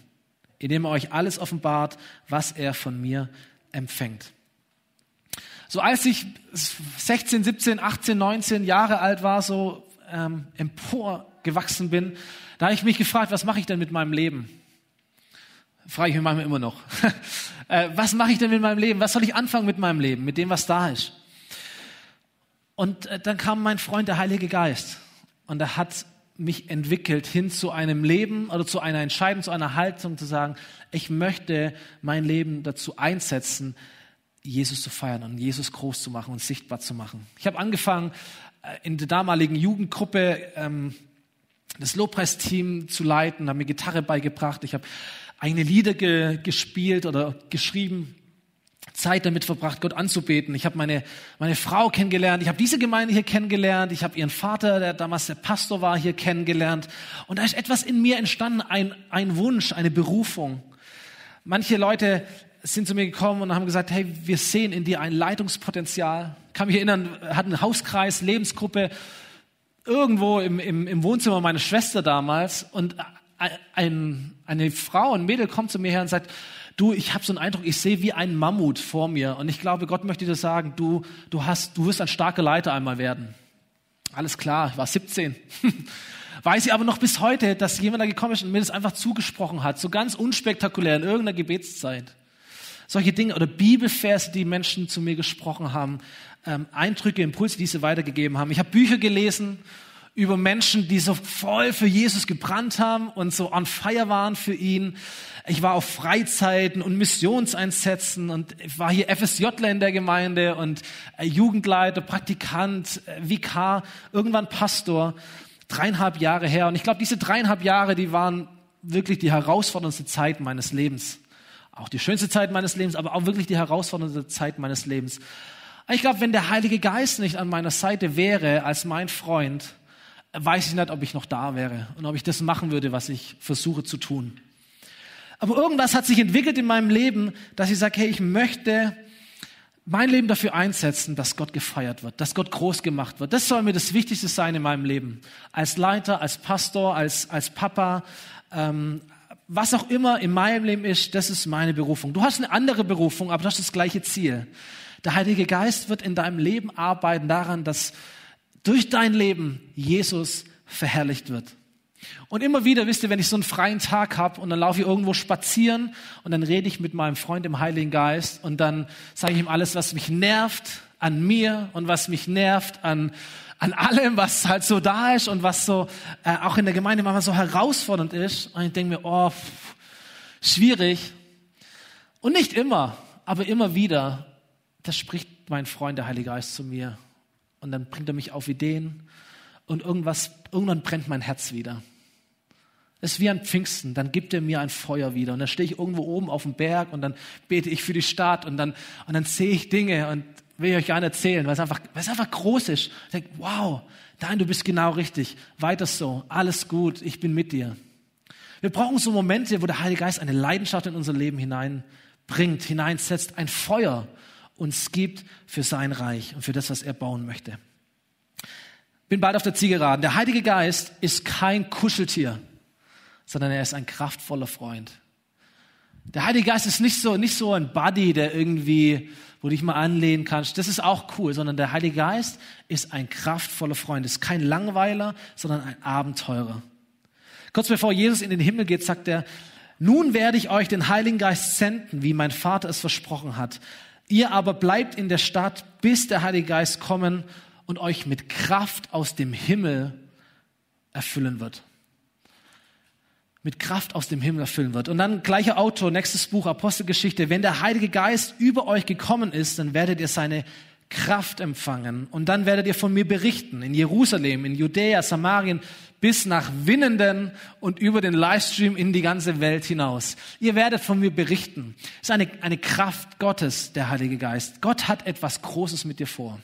indem er euch alles offenbart, was er von mir empfängt. So als ich 16, 17, 18, 19 Jahre alt war, so ähm, emporgewachsen bin, da habe ich mich gefragt, was mache ich denn mit meinem Leben? Frage ich mich manchmal immer noch. äh, was mache ich denn mit meinem Leben? Was soll ich anfangen mit meinem Leben, mit dem, was da ist? Und äh, dann kam mein Freund, der Heilige Geist. Und er hat mich entwickelt hin zu einem Leben oder zu einer Entscheidung, zu einer Haltung zu sagen, ich möchte mein Leben dazu einsetzen, Jesus zu feiern und Jesus groß zu machen und sichtbar zu machen. Ich habe angefangen, äh, in der damaligen Jugendgruppe ähm, das Lobpreisteam zu leiten, habe mir Gitarre beigebracht, ich habe eigene Lieder ge gespielt oder geschrieben Zeit damit verbracht, Gott anzubeten. Ich habe meine, meine Frau kennengelernt. Ich habe diese Gemeinde hier kennengelernt. Ich habe ihren Vater, der damals der Pastor war, hier kennengelernt. Und da ist etwas in mir entstanden, ein, ein Wunsch, eine Berufung. Manche Leute sind zu mir gekommen und haben gesagt, hey, wir sehen in dir ein Leitungspotenzial. kann mich erinnern, hatten einen Hauskreis, Lebensgruppe, irgendwo im, im, im Wohnzimmer meiner Schwester damals und ein, eine Frau, ein Mädel kommt zu mir her und sagt, du, ich habe so einen Eindruck, ich sehe wie ein Mammut vor mir und ich glaube, Gott möchte dir sagen, du, du hast, du wirst ein starker Leiter einmal werden. Alles klar, ich war 17. Weiß ich aber noch bis heute, dass jemand da gekommen ist und mir das einfach zugesprochen hat, so ganz unspektakulär in irgendeiner Gebetszeit. Solche Dinge oder Bibelverse, die Menschen zu mir gesprochen haben, ähm, Eindrücke, Impulse, die sie weitergegeben haben. Ich habe Bücher gelesen über Menschen, die so voll für Jesus gebrannt haben und so on fire waren für ihn. Ich war auf Freizeiten und Missionseinsätzen und ich war hier FSJler in der Gemeinde und äh, Jugendleiter, Praktikant, äh, Vikar, irgendwann Pastor. Dreieinhalb Jahre her. Und ich glaube, diese dreieinhalb Jahre, die waren wirklich die herausforderndste Zeit meines Lebens. Auch die schönste Zeit meines Lebens, aber auch wirklich die herausfordernde Zeit meines Lebens. Ich glaube, wenn der Heilige Geist nicht an meiner Seite wäre als mein Freund, weiß ich nicht, ob ich noch da wäre und ob ich das machen würde, was ich versuche zu tun. Aber irgendwas hat sich entwickelt in meinem Leben, dass ich sage, hey, ich möchte mein Leben dafür einsetzen, dass Gott gefeiert wird, dass Gott groß gemacht wird. Das soll mir das Wichtigste sein in meinem Leben. Als Leiter, als Pastor, als, als Papa, ähm, was auch immer in meinem Leben ist, das ist meine Berufung. Du hast eine andere Berufung, aber du hast das gleiche Ziel. Der Heilige Geist wird in deinem Leben arbeiten daran, dass durch dein Leben Jesus verherrlicht wird. Und immer wieder, wisst ihr, wenn ich so einen freien Tag habe und dann laufe ich irgendwo spazieren und dann rede ich mit meinem Freund im Heiligen Geist und dann sage ich ihm alles, was mich nervt an mir und was mich nervt an, an allem, was halt so da ist und was so äh, auch in der Gemeinde manchmal so herausfordernd ist. Und ich denke mir, oh, pff, schwierig. Und nicht immer, aber immer wieder, das spricht mein Freund, der Heilige Geist, zu mir und dann bringt er mich auf Ideen und irgendwas, irgendwann brennt mein Herz wieder. Es ist wie ein Pfingsten, dann gibt er mir ein Feuer wieder und dann stehe ich irgendwo oben auf dem Berg und dann bete ich für die Stadt und dann, und dann sehe ich Dinge und will ich euch gar nicht erzählen, weil es einfach, weil es einfach groß ist. Ich denke, wow, nein, du bist genau richtig, weiter so, alles gut, ich bin mit dir. Wir brauchen so Momente, wo der Heilige Geist eine Leidenschaft in unser Leben hineinbringt, hineinsetzt, ein Feuer uns gibt für sein Reich und für das, was er bauen möchte. Bin bald auf der Zielgeraden. Der Heilige Geist ist kein Kuscheltier, sondern er ist ein kraftvoller Freund. Der Heilige Geist ist nicht so, nicht so ein Buddy, der irgendwie, wo du dich mal anlehnen kannst. Das ist auch cool, sondern der Heilige Geist ist ein kraftvoller Freund. Ist kein Langweiler, sondern ein Abenteurer. Kurz bevor Jesus in den Himmel geht, sagt er, nun werde ich euch den Heiligen Geist senden, wie mein Vater es versprochen hat. Ihr aber bleibt in der Stadt, bis der Heilige Geist kommen und euch mit Kraft aus dem Himmel erfüllen wird. Mit Kraft aus dem Himmel erfüllen wird. Und dann gleicher Autor, nächstes Buch, Apostelgeschichte. Wenn der Heilige Geist über euch gekommen ist, dann werdet ihr seine Kraft empfangen. Und dann werdet ihr von mir berichten. In Jerusalem, in Judäa, Samarien, bis nach Winnenden und über den Livestream in die ganze Welt hinaus. Ihr werdet von mir berichten. Es ist eine, eine Kraft Gottes, der Heilige Geist. Gott hat etwas Großes mit dir vor.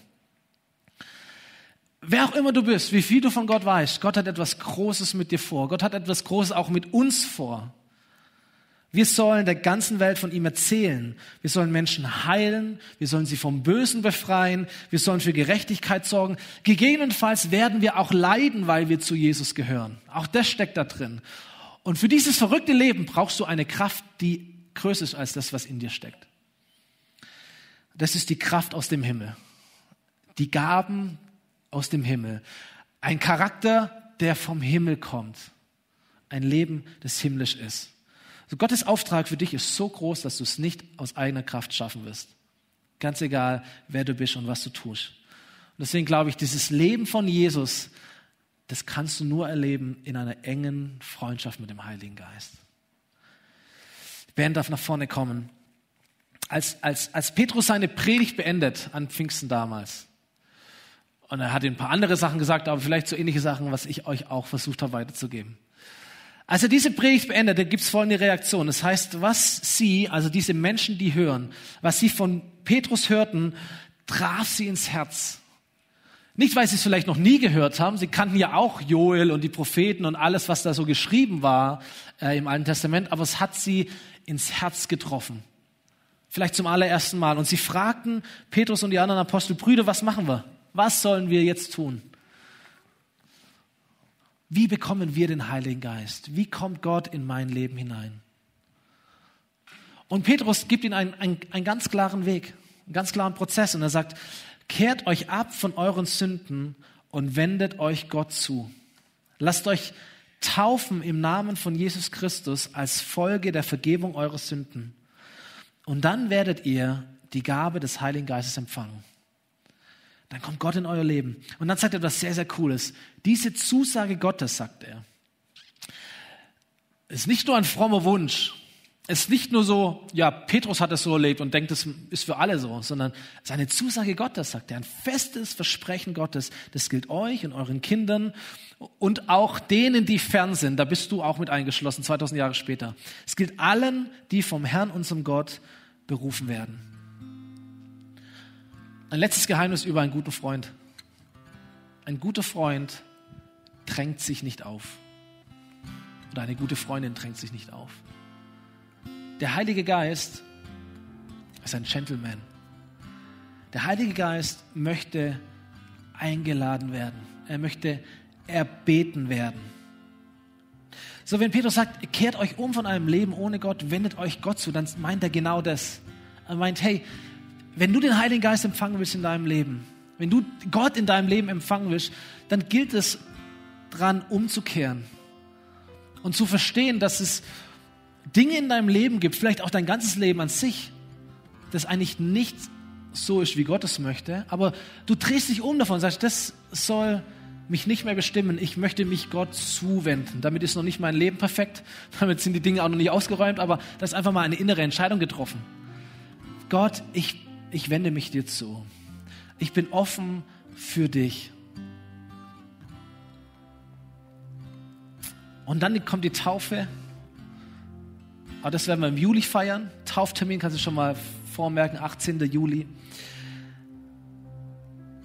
Wer auch immer du bist, wie viel du von Gott weißt, Gott hat etwas Großes mit dir vor. Gott hat etwas Großes auch mit uns vor. Wir sollen der ganzen Welt von ihm erzählen. Wir sollen Menschen heilen. Wir sollen sie vom Bösen befreien. Wir sollen für Gerechtigkeit sorgen. Gegebenenfalls werden wir auch leiden, weil wir zu Jesus gehören. Auch das steckt da drin. Und für dieses verrückte Leben brauchst du eine Kraft, die größer ist als das, was in dir steckt. Das ist die Kraft aus dem Himmel. Die Gaben aus dem Himmel. Ein Charakter, der vom Himmel kommt. Ein Leben, das himmlisch ist. Also Gottes Auftrag für dich ist so groß, dass du es nicht aus eigener Kraft schaffen wirst. Ganz egal, wer du bist und was du tust. Und deswegen glaube ich, dieses Leben von Jesus, das kannst du nur erleben in einer engen Freundschaft mit dem Heiligen Geist. Band darf nach vorne kommen. Als, als, als Petrus seine Predigt beendet an Pfingsten damals, und er hat ein paar andere Sachen gesagt, aber vielleicht so ähnliche Sachen, was ich euch auch versucht habe weiterzugeben. Als er diese Predigt beendete, gibt es folgende Reaktion. Das heißt, was sie, also diese Menschen, die hören, was sie von Petrus hörten, traf sie ins Herz. Nicht, weil sie es vielleicht noch nie gehört haben. Sie kannten ja auch Joel und die Propheten und alles, was da so geschrieben war äh, im Alten Testament, aber es hat sie ins Herz getroffen. Vielleicht zum allerersten Mal. Und sie fragten Petrus und die anderen Apostel, Brüder, was machen wir? Was sollen wir jetzt tun? Wie bekommen wir den Heiligen Geist? Wie kommt Gott in mein Leben hinein? Und Petrus gibt ihnen einen, einen, einen ganz klaren Weg, einen ganz klaren Prozess. Und er sagt, kehrt euch ab von euren Sünden und wendet euch Gott zu. Lasst euch taufen im Namen von Jesus Christus als Folge der Vergebung eurer Sünden. Und dann werdet ihr die Gabe des Heiligen Geistes empfangen. Dann kommt Gott in euer Leben. Und dann sagt er etwas sehr, sehr Cooles. Diese Zusage Gottes, sagt er, ist nicht nur ein frommer Wunsch. Ist nicht nur so, ja, Petrus hat es so erlebt und denkt, das ist für alle so, sondern seine Zusage Gottes, sagt er, ein festes Versprechen Gottes. Das gilt euch und euren Kindern und auch denen, die fern sind. Da bist du auch mit eingeschlossen, 2000 Jahre später. Es gilt allen, die vom Herrn, unserem Gott, berufen werden. Ein letztes Geheimnis über einen guten Freund. Ein guter Freund drängt sich nicht auf. Oder eine gute Freundin drängt sich nicht auf. Der Heilige Geist ist ein Gentleman. Der Heilige Geist möchte eingeladen werden. Er möchte erbeten werden. So, wenn Petrus sagt, kehrt euch um von einem Leben ohne Gott, wendet euch Gott zu, dann meint er genau das. Er meint, hey, wenn du den Heiligen Geist empfangen willst in deinem Leben, wenn du Gott in deinem Leben empfangen willst, dann gilt es dran, umzukehren und zu verstehen, dass es Dinge in deinem Leben gibt, vielleicht auch dein ganzes Leben an sich, das eigentlich nicht so ist, wie Gott es möchte, aber du drehst dich um davon und sagst, das soll mich nicht mehr bestimmen, ich möchte mich Gott zuwenden. Damit ist noch nicht mein Leben perfekt, damit sind die Dinge auch noch nicht ausgeräumt, aber da ist einfach mal eine innere Entscheidung getroffen. Gott, ich ich wende mich dir zu. Ich bin offen für dich. Und dann kommt die Taufe. Aber das werden wir im Juli feiern. Tauftermin kannst du schon mal vormerken, 18. Juli.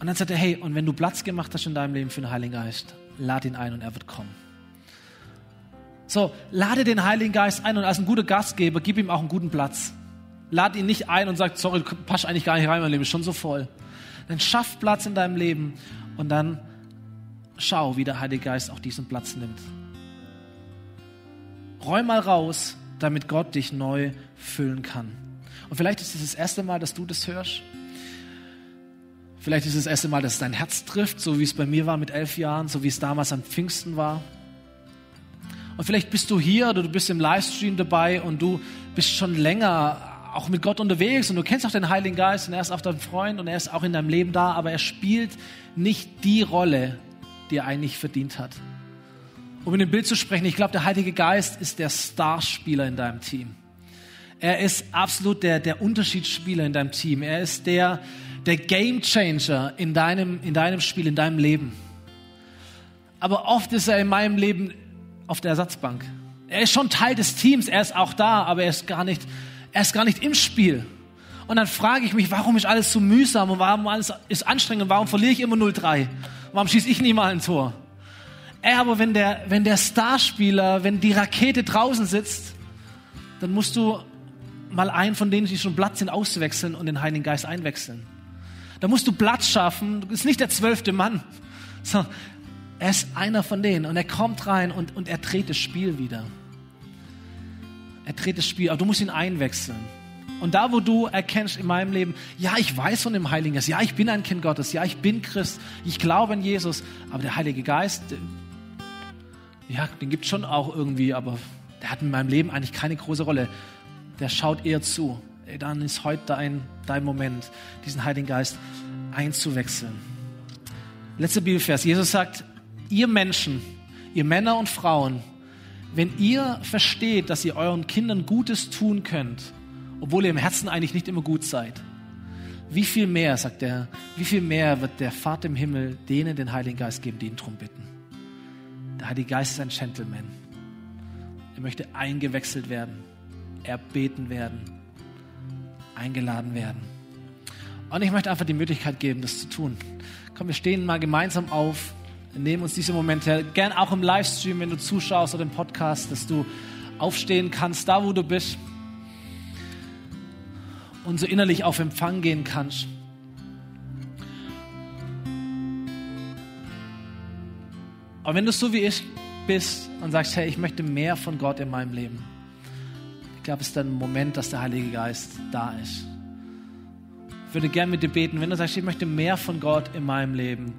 Und dann sagt er, hey, und wenn du Platz gemacht hast in deinem Leben für den Heiligen Geist, lad ihn ein und er wird kommen. So, lade den Heiligen Geist ein und als ein guter Gastgeber, gib ihm auch einen guten Platz. Lad ihn nicht ein und sagt, sorry, du passt eigentlich gar nicht rein, mein Leben ist schon so voll. Dann schaff Platz in deinem Leben und dann schau, wie der Heilige Geist auch diesen Platz nimmt. Räum mal raus, damit Gott dich neu füllen kann. Und vielleicht ist es das erste Mal, dass du das hörst. Vielleicht ist es das erste Mal, dass es dein Herz trifft, so wie es bei mir war mit elf Jahren, so wie es damals am Pfingsten war. Und vielleicht bist du hier oder du bist im Livestream dabei und du bist schon länger auch mit Gott unterwegs und du kennst auch den Heiligen Geist und er ist auch dein Freund und er ist auch in deinem Leben da, aber er spielt nicht die Rolle, die er eigentlich verdient hat. Um in dem Bild zu sprechen, ich glaube, der Heilige Geist ist der Starspieler in deinem Team. Er ist absolut der, der Unterschiedsspieler in deinem Team. Er ist der, der Game Changer in deinem, in deinem Spiel, in deinem Leben. Aber oft ist er in meinem Leben auf der Ersatzbank. Er ist schon Teil des Teams, er ist auch da, aber er ist gar nicht er ist gar nicht im Spiel. Und dann frage ich mich, warum ist alles so mühsam und warum alles ist anstrengend und warum verliere ich immer 0-3? Warum schieße ich nie mal ein Tor? Ey, aber wenn der, wenn der Starspieler, wenn die Rakete draußen sitzt, dann musst du mal einen von denen, die schon Platz sind, auswechseln und den Heiligen Geist einwechseln. Da musst du Platz schaffen. Du bist nicht der zwölfte Mann, sondern er ist einer von denen und er kommt rein und, und er dreht das Spiel wieder. Er dreht das Spiel, aber du musst ihn einwechseln. Und da, wo du erkennst in meinem Leben, ja, ich weiß von dem Heiligen Geist, ja, ich bin ein Kind Gottes, ja, ich bin Christ, ich glaube an Jesus, aber der Heilige Geist, ja, den gibt es schon auch irgendwie, aber der hat in meinem Leben eigentlich keine große Rolle. Der schaut eher zu. Dann ist heute dein, dein Moment, diesen Heiligen Geist einzuwechseln. Letzter Bibelvers. Jesus sagt, ihr Menschen, ihr Männer und Frauen, wenn ihr versteht, dass ihr euren Kindern Gutes tun könnt, obwohl ihr im Herzen eigentlich nicht immer gut seid, wie viel mehr, sagt er, wie viel mehr wird der Vater im Himmel denen den Heiligen Geist geben, die ihn darum bitten. Der Heilige Geist ist ein Gentleman. Er möchte eingewechselt werden, erbeten werden, eingeladen werden. Und ich möchte einfach die Möglichkeit geben, das zu tun. Komm, wir stehen mal gemeinsam auf nehmen uns diese Momente gern auch im Livestream, wenn du zuschaust oder im Podcast, dass du aufstehen kannst, da wo du bist. und so innerlich auf Empfang gehen kannst. Aber wenn du so wie ich bist und sagst, hey, ich möchte mehr von Gott in meinem Leben, ich glaube, es ist dann ein Moment, dass der Heilige Geist da ist. Ich würde gerne mit dir beten, wenn du sagst, ich möchte mehr von Gott in meinem Leben.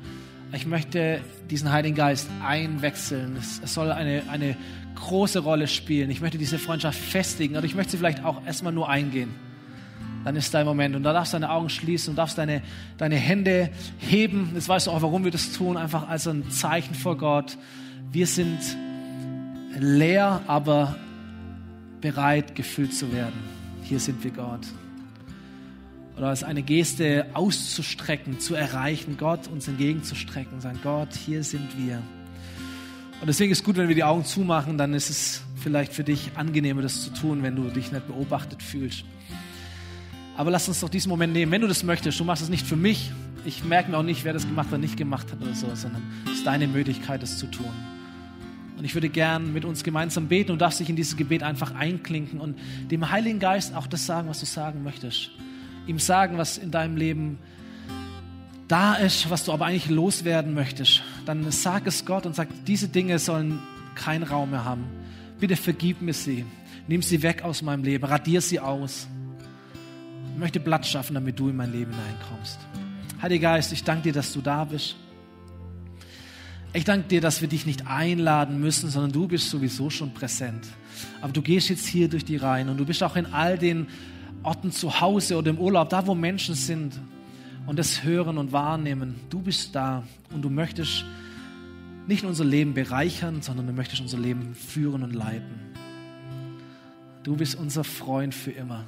Ich möchte diesen Heiligen Geist einwechseln. Es, soll eine, eine große Rolle spielen. Ich möchte diese Freundschaft festigen oder ich möchte sie vielleicht auch erstmal nur eingehen dann ist dein Moment. Und da darfst du deine Augen schließen und darfst deine, deine Hände heben. Jetzt weißt du auch, warum wir das tun. Einfach als ein Zeichen vor Gott. Wir sind leer, aber bereit, gefüllt zu werden. Hier sind wir Gott. Oder als eine Geste auszustrecken, zu erreichen, Gott uns entgegenzustrecken. Sagen, Gott, hier sind wir. Und deswegen ist es gut, wenn wir die Augen zumachen, dann ist es vielleicht für dich angenehmer, das zu tun, wenn du dich nicht beobachtet fühlst. Aber lass uns doch diesen Moment nehmen, wenn du das möchtest. Du machst es nicht für mich. Ich merke mir auch nicht, wer das gemacht oder nicht gemacht hat oder so, sondern es ist deine Möglichkeit, es zu tun. Und ich würde gern mit uns gemeinsam beten und darfst dich in dieses Gebet einfach einklinken und dem Heiligen Geist auch das sagen, was du sagen möchtest. Ihm sagen, was in deinem Leben da ist, was du aber eigentlich loswerden möchtest. Dann sag es Gott und sag, diese Dinge sollen keinen Raum mehr haben. Bitte vergib mir sie. Nimm sie weg aus meinem Leben. Radier sie aus. Ich möchte Platz schaffen, damit du in mein Leben hineinkommst. Heiliger Geist, ich danke dir, dass du da bist. Ich danke dir, dass wir dich nicht einladen müssen, sondern du bist sowieso schon präsent. Aber du gehst jetzt hier durch die Reihen und du bist auch in all den Orten zu Hause oder im Urlaub, da wo Menschen sind und das hören und wahrnehmen. Du bist da und du möchtest nicht unser Leben bereichern, sondern du möchtest unser Leben führen und leiten. Du bist unser Freund für immer.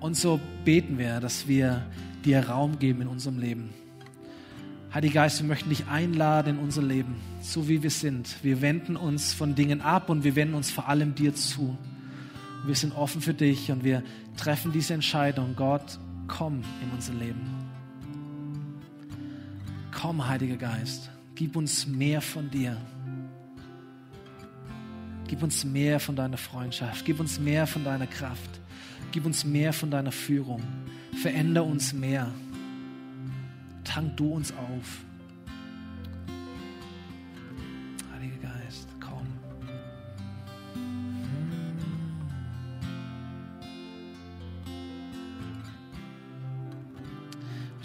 Und so beten wir, dass wir dir Raum geben in unserem Leben. Heiliger Geist, wir möchten dich einladen in unser Leben, so wie wir sind. Wir wenden uns von Dingen ab und wir wenden uns vor allem dir zu. Wir sind offen für dich und wir treffen diese Entscheidung. Gott, komm in unser Leben. Komm, Heiliger Geist, gib uns mehr von dir. Gib uns mehr von deiner Freundschaft. Gib uns mehr von deiner Kraft. Gib uns mehr von deiner Führung. Veränder uns mehr. Tank du uns auf.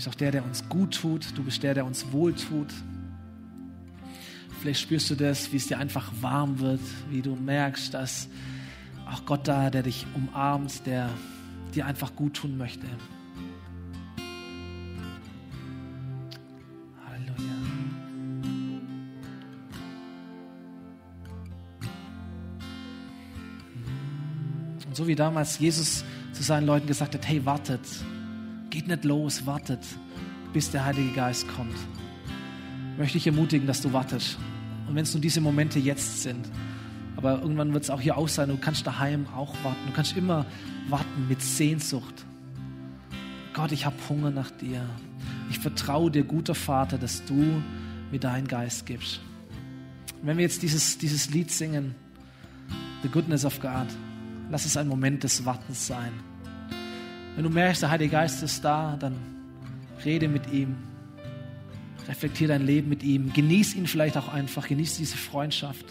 Bist auch der, der uns gut tut. Du bist der, der uns wohl tut. Vielleicht spürst du das, wie es dir einfach warm wird, wie du merkst, dass auch Gott da, der dich umarmt, der dir einfach gut tun möchte. So wie damals Jesus zu seinen Leuten gesagt hat, hey, wartet, geht nicht los, wartet, bis der Heilige Geist kommt. Möchte ich ermutigen, dass du wartest. Und wenn es nur diese Momente jetzt sind, aber irgendwann wird es auch hier auch sein. Du kannst daheim auch warten. Du kannst immer warten mit Sehnsucht. Gott, ich habe Hunger nach dir. Ich vertraue dir, guter Vater, dass du mir deinen Geist gibst. Und wenn wir jetzt dieses, dieses Lied singen, The Goodness of God, lass es ein Moment des Wartens sein. Wenn du merkst, der Heilige Geist ist da, dann rede mit ihm. Reflektiere dein Leben mit ihm. Genieß ihn vielleicht auch einfach. Genieß diese Freundschaft.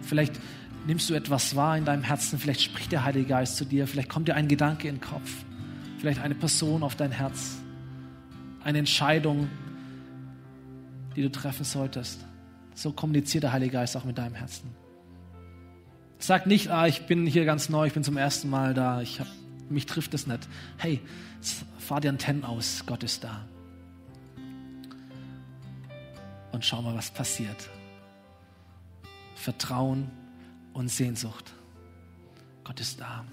Vielleicht nimmst du etwas wahr in deinem Herzen, vielleicht spricht der Heilige Geist zu dir, vielleicht kommt dir ein Gedanke in den Kopf, vielleicht eine Person auf dein Herz, eine Entscheidung, die du treffen solltest. So kommuniziert der Heilige Geist auch mit deinem Herzen. Sag nicht, ah, ich bin hier ganz neu, ich bin zum ersten Mal da, ich hab, mich trifft es nicht. Hey, fahr die Antennen aus, Gott ist da. Und schau mal, was passiert. Vertrauen und Sehnsucht. Gott ist da.